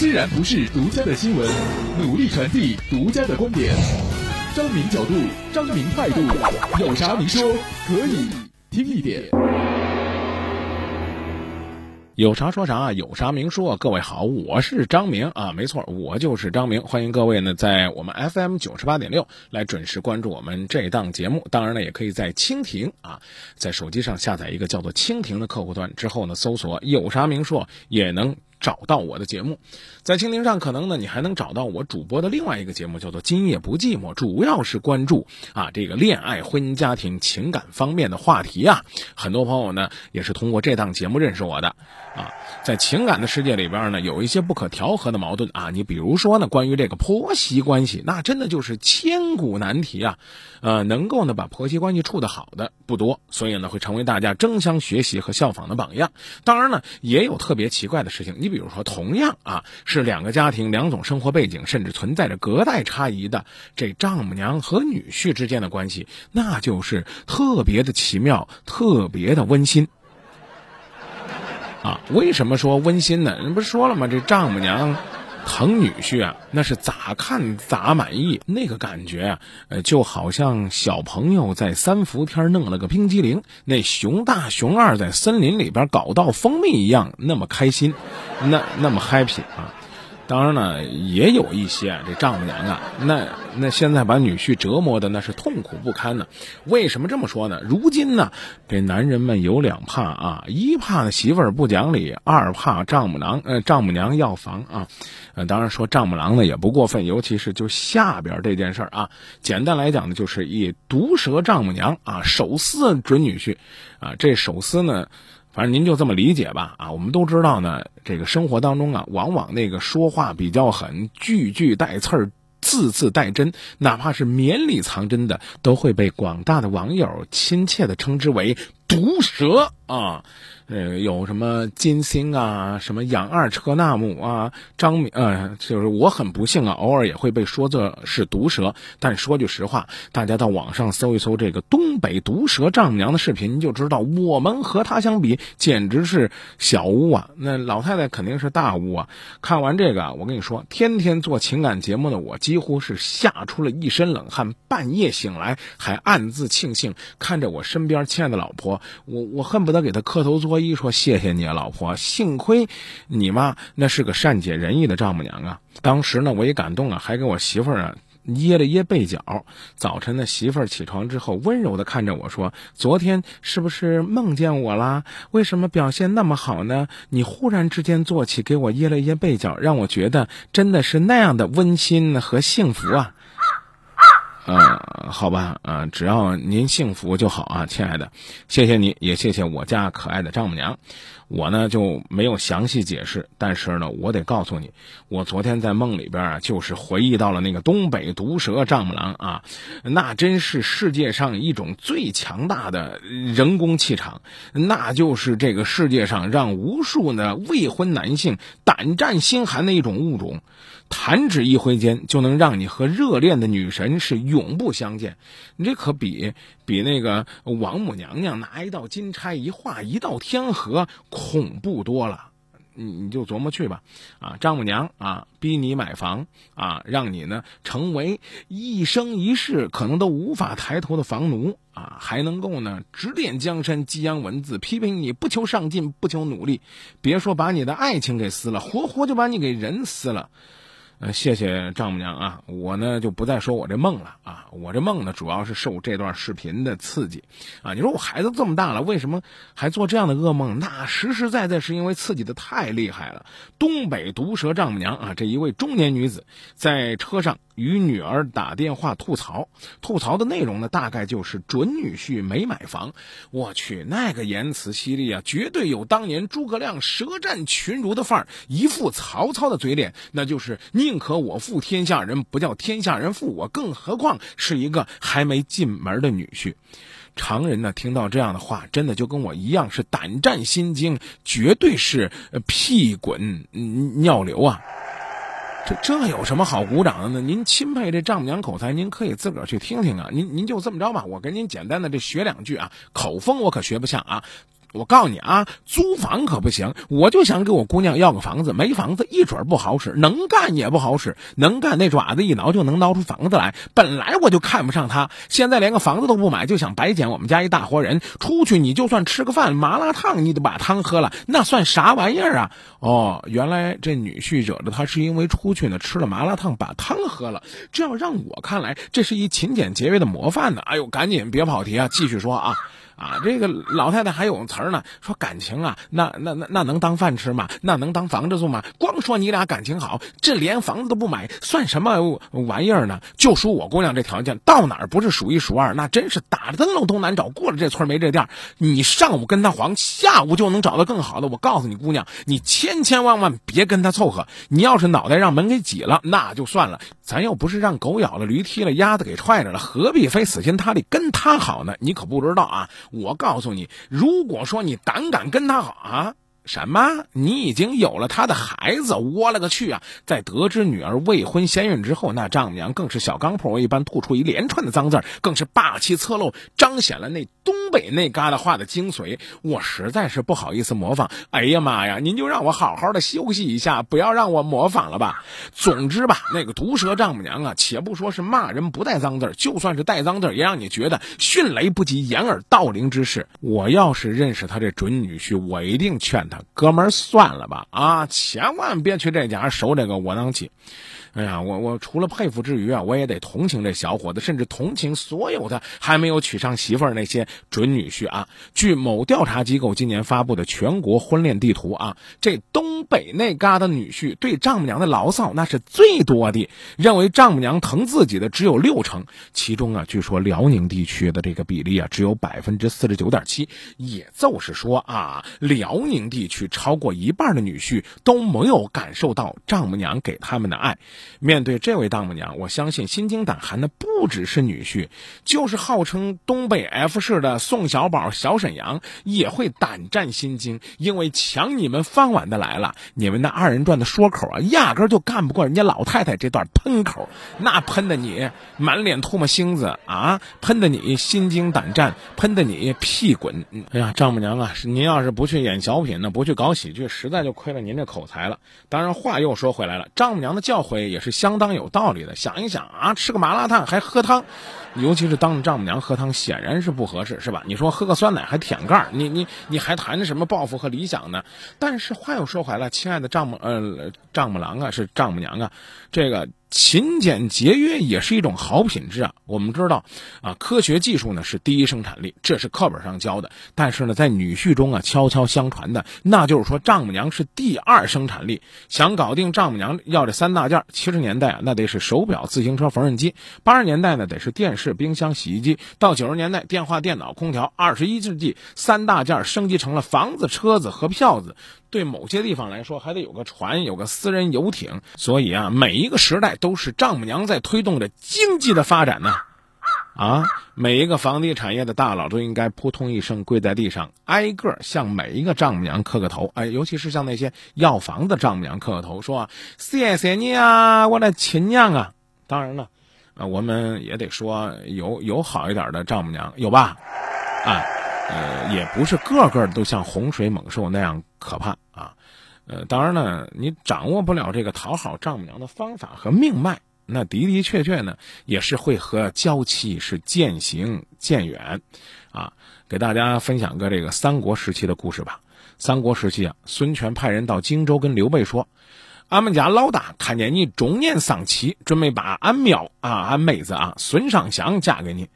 虽然不是独家的新闻，努力传递独家的观点。张明角度，张明态度，有啥明说，可以听一点。有啥说啥，有啥明说。各位好，我是张明啊，没错，我就是张明。欢迎各位呢，在我们 FM 九十八点六来准时关注我们这档节目。当然呢，也可以在蜻蜓啊，在手机上下载一个叫做蜻蜓的客户端之后呢，搜索“有啥明说”也能。找到我的节目，在蜻蜓上可能呢，你还能找到我主播的另外一个节目，叫做《今夜不寂寞》，主要是关注啊这个恋爱、婚姻、家庭、情感方面的话题啊。很多朋友呢也是通过这档节目认识我的啊。在情感的世界里边呢，有一些不可调和的矛盾啊。你比如说呢，关于这个婆媳关系，那真的就是千古难题啊。呃，能够呢把婆媳关系处得好的不多，所以呢会成为大家争相学习和效仿的榜样。当然呢，也有特别奇怪的事情，你。比如说，同样啊是两个家庭、两种生活背景，甚至存在着隔代差异的这丈母娘和女婿之间的关系，那就是特别的奇妙，特别的温馨。啊，为什么说温馨呢？人不是说了吗？这丈母娘。疼女婿啊，那是咋看咋满意，那个感觉啊，呃，就好像小朋友在三伏天弄了个冰激凌，那熊大熊二在森林里边搞到蜂蜜一样，那么开心，那那么 happy 啊。当然呢，也有一些啊，这丈母娘啊，那那现在把女婿折磨的那是痛苦不堪呢。为什么这么说呢？如今呢，这男人们有两怕啊，一怕媳妇儿不讲理，二怕丈母娘呃丈母娘要房啊。呃，当然说丈母娘呢也不过分，尤其是就下边这件事儿啊，简单来讲呢，就是以毒舌丈母娘啊，手撕准女婿啊，这手撕呢。反正您就这么理解吧，啊，我们都知道呢，这个生活当中啊，往往那个说话比较狠，句句带刺儿，字字带针，哪怕是绵里藏针的，都会被广大的网友亲切的称之为毒蛇啊。呃，有什么金星啊，什么养二车纳姆啊，张敏，呃，就是我很不幸啊，偶尔也会被说这是毒蛇。但说句实话，大家到网上搜一搜这个东北毒蛇丈母娘的视频，就知道我们和她相比，简直是小巫啊。那老太太肯定是大巫啊。看完这个，我跟你说，天天做情感节目的我，几乎是吓出了一身冷汗，半夜醒来还暗自庆幸，看着我身边亲爱的老婆，我我恨不得给他磕头作。揖说谢谢你啊，老婆，幸亏你妈那是个善解人意的丈母娘啊。当时呢，我也感动啊，还给我媳妇儿啊掖了掖被角。早晨呢，媳妇儿起床之后，温柔的看着我说：“昨天是不是梦见我啦？为什么表现那么好呢？你忽然之间坐起，给我掖了掖被角，让我觉得真的是那样的温馨和幸福啊。”呃，好吧，呃，只要您幸福就好啊，亲爱的，谢谢你也谢谢我家可爱的丈母娘，我呢就没有详细解释，但是呢，我得告诉你，我昨天在梦里边啊，就是回忆到了那个东北毒蛇丈母娘啊，那真是世界上一种最强大的人工气场，那就是这个世界上让无数的未婚男性胆战心寒的一种物种。弹指一挥间，就能让你和热恋的女神是永不相见。你这可比比那个王母娘娘拿一道金钗一画一道天河恐怖多了。你你就琢磨去吧。啊，丈母娘啊，逼你买房啊，让你呢成为一生一世可能都无法抬头的房奴啊，还能够呢指点江山、激扬文字，批评你不求上进、不求努力。别说把你的爱情给撕了，活活就把你给人撕了。呃，谢谢丈母娘啊，我呢就不再说我这梦了啊，我这梦呢主要是受这段视频的刺激，啊，你说我孩子这么大了，为什么还做这样的噩梦？那实实在在是因为刺激的太厉害了。东北毒舌丈母娘啊，这一位中年女子在车上。与女儿打电话吐槽，吐槽的内容呢，大概就是准女婿没买房。我去，那个言辞犀利啊，绝对有当年诸葛亮舌战群儒的范儿，一副曹操的嘴脸，那就是你宁可我负天下人，不叫天下人负我，更何况是一个还没进门的女婿。常人呢，听到这样的话，真的就跟我一样，是胆战心惊，绝对是屁滚尿流啊。这这有什么好鼓掌的呢？您钦佩这丈母娘口才，您可以自个儿去听听啊。您您就这么着吧，我跟您简单的这学两句啊，口风我可学不像啊。我告诉你啊，租房可不行，我就想给我姑娘要个房子，没房子一准不好使，能干也不好使，能干那爪子一挠就能挠出房子来。本来我就看不上他，现在连个房子都不买，就想白捡我们家一大活人。出去你就算吃个饭，麻辣烫你得把汤喝了，那算啥玩意儿啊？哦，原来这女婿惹的他是因为出去呢吃了麻辣烫把汤喝了。这要让我看来，这是一勤俭节约的模范呢。哎呦，赶紧别跑题啊，继续说啊。啊，这个老太太还有词儿呢，说感情啊，那那那那能当饭吃吗？那能当房子住吗？光说你俩感情好，这连房子都不买，算什么玩意儿呢？就说我姑娘这条件，到哪儿不是数一数二？那真是打着灯笼都难找，过了这村没这店。你上午跟他黄，下午就能找到更好的。我告诉你，姑娘，你千千万万别跟他凑合。你要是脑袋让门给挤了，那就算了。咱又不是让狗咬了，驴踢了，鸭子给踹着了，何必非死心塌地跟他好呢？你可不知道啊！我告诉你，如果说你胆敢跟他好啊！什么？你已经有了他的孩子？我勒个去啊！在得知女儿未婚先孕之后，那丈母娘更是小钢炮一般吐出一连串的脏字更是霸气侧漏，彰显了那东北那旮瘩话的精髓。我实在是不好意思模仿。哎呀妈呀！您就让我好好的休息一下，不要让我模仿了吧。总之吧，那个毒舌丈母娘啊，且不说是骂人不带脏字就算是带脏字也让你觉得迅雷不及掩耳盗铃之势。我要是认识他这准女婿，我一定劝他。哥们儿，算了吧，啊，千万别去这家受这个窝囊气。哎呀，我我除了佩服之余啊，我也得同情这小伙子，甚至同情所有的还没有娶上媳妇儿那些准女婿啊。据某调查机构今年发布的全国婚恋地图啊，这东北那嘎的女婿对丈母娘的牢骚那是最多的，认为丈母娘疼自己的只有六成，其中啊，据说辽宁地区的这个比例啊只有百分之四十九点七，也就是说啊，辽宁地地区超过一半的女婿都没有感受到丈母娘给他们的爱。面对这位丈母娘，我相信心惊胆寒的不只是女婿，就是号称东北 F 市的宋小宝小沈阳也会胆战心惊，因为抢你们饭碗的来了。你们那二人转的说口啊，压根就干不过人家老太太这段喷口，那喷的你满脸唾沫星子啊，喷的你心惊胆战，喷的你屁滚。哎呀，丈母娘啊，您要是不去演小品呢，不去搞喜剧，实在就亏了您这口才了。当然，话又说回来了，丈母娘的教诲。也是相当有道理的。想一想啊，吃个麻辣烫还喝汤，尤其是当着丈母娘喝汤，显然是不合适，是吧？你说喝个酸奶还舔盖儿，你你你还谈什么抱负和理想呢？但是话又说回来，亲爱的丈母呃丈母郎啊，是丈母娘啊，这个。勤俭节约也是一种好品质啊！我们知道，啊，科学技术呢是第一生产力，这是课本上教的。但是呢，在女婿中啊，悄悄相传的，那就是说丈母娘是第二生产力。想搞定丈母娘要这三大件，七十年代啊，那得是手表、自行车、缝纫机；八十年代呢，得是电视、冰箱、洗衣机；到九十年代，电话、电脑、空调；二十一世纪，三大件升级成了房子、车子和票子。对某些地方来说，还得有个船，有个私人游艇。所以啊，每一个时代都是丈母娘在推动着经济的发展呢。啊，每一个房地产业的大佬都应该扑通一声跪在地上，挨个向每一个丈母娘磕个头。哎，尤其是向那些要房的丈母娘磕个头，说谢谢你啊，我的亲娘啊。当然了，啊，我们也得说有有好一点的丈母娘，有吧？啊。呃，也不是个个都像洪水猛兽那样可怕啊，呃，当然呢，你掌握不了这个讨好丈母娘的方法和命脉，那的的确确呢，也是会和娇妻是渐行渐远，啊，给大家分享个这个三国时期的故事吧。三国时期啊，孙权派人到荆州跟刘备说，俺们家老大看见你中年丧妻，准备把俺苗啊，俺妹子啊孙尚香嫁给你。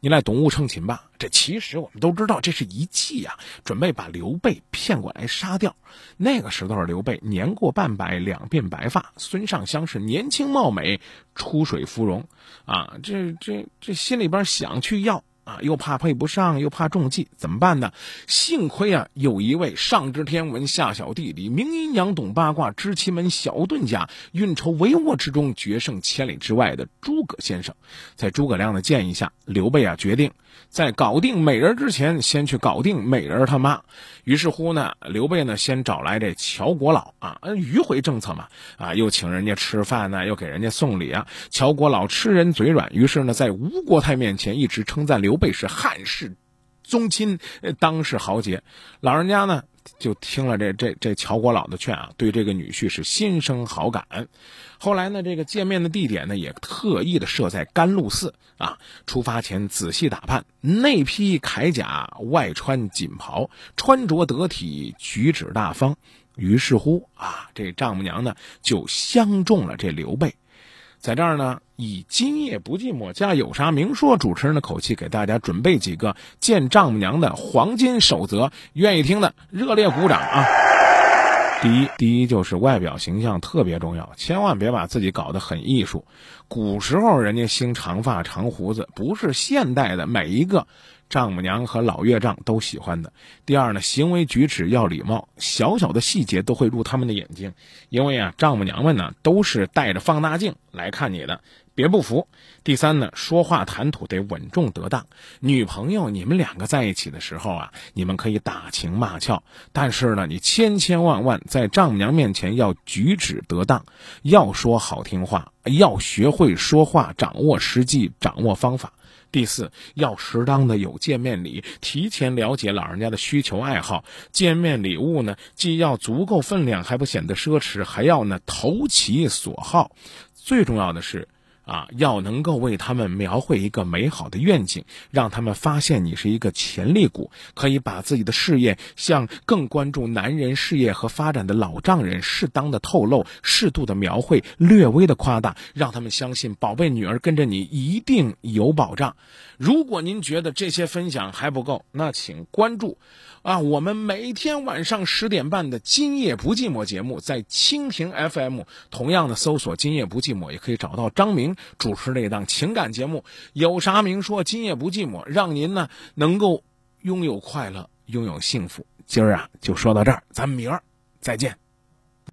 你来东吴称亲吧，这其实我们都知道，这是一计呀，准备把刘备骗过来杀掉。那个时候刘备年过半百，两鬓白发，孙尚香是年轻貌美，出水芙蓉，啊，这这这心里边想去要。啊，又怕配不上，又怕中计，怎么办呢？幸亏啊，有一位上知天文，下晓地理，明阴阳，懂八卦，知奇门小遁甲，运筹帷幄之中，决胜千里之外的诸葛先生。在诸葛亮的建议下，刘备啊决定在搞定美人之前，先去搞定美人他妈。于是乎呢，刘备呢先找来这乔国老啊，迂回政策嘛，啊，又请人家吃饭呢，又给人家送礼啊。乔国老吃人嘴软，于是呢，在吴国太面前一直称赞刘。备是汉室宗亲，当世豪杰。老人家呢？就听了这这这乔国老的劝啊，对这个女婿是心生好感。后来呢，这个见面的地点呢，也特意的设在甘露寺啊。出发前仔细打扮，内披铠甲，外穿锦袍，穿着得体，举止大方。于是乎啊，这丈母娘呢就相中了这刘备。在这儿呢，以今夜不寂寞家有啥明说主持人的口气，给大家准备几个见丈母娘的黄金守则，愿意听的热烈鼓掌啊！第一，第一就是外表形象特别重要，千万别把自己搞得很艺术。古时候人家兴长发长胡子，不是现代的每一个。丈母娘和老岳丈都喜欢的。第二呢，行为举止要礼貌，小小的细节都会入他们的眼睛，因为啊，丈母娘们呢都是带着放大镜来看你的，别不服。第三呢，说话谈吐得稳重得当。女朋友，你们两个在一起的时候啊，你们可以打情骂俏，但是呢，你千千万万在丈母娘面前要举止得当，要说好听话，要学会说话，掌握时机，掌握方法。第四，要适当的有见面礼，提前了解老人家的需求爱好。见面礼物呢，既要足够分量，还不显得奢侈，还要呢投其所好。最重要的是。啊，要能够为他们描绘一个美好的愿景，让他们发现你是一个潜力股，可以把自己的事业向更关注男人事业和发展的老丈人适当的透露，适度的描绘，略微的夸大，让他们相信宝贝女儿跟着你一定有保障。如果您觉得这些分享还不够，那请关注。啊，我们每天晚上十点半的《今夜不寂寞》节目，在蜻蜓 FM 同样的搜索“今夜不寂寞”，也可以找到张明主持这档情感节目。有啥明说，今夜不寂寞，让您呢能够拥有快乐，拥有幸福。今儿啊，就说到这儿，咱们明儿再见。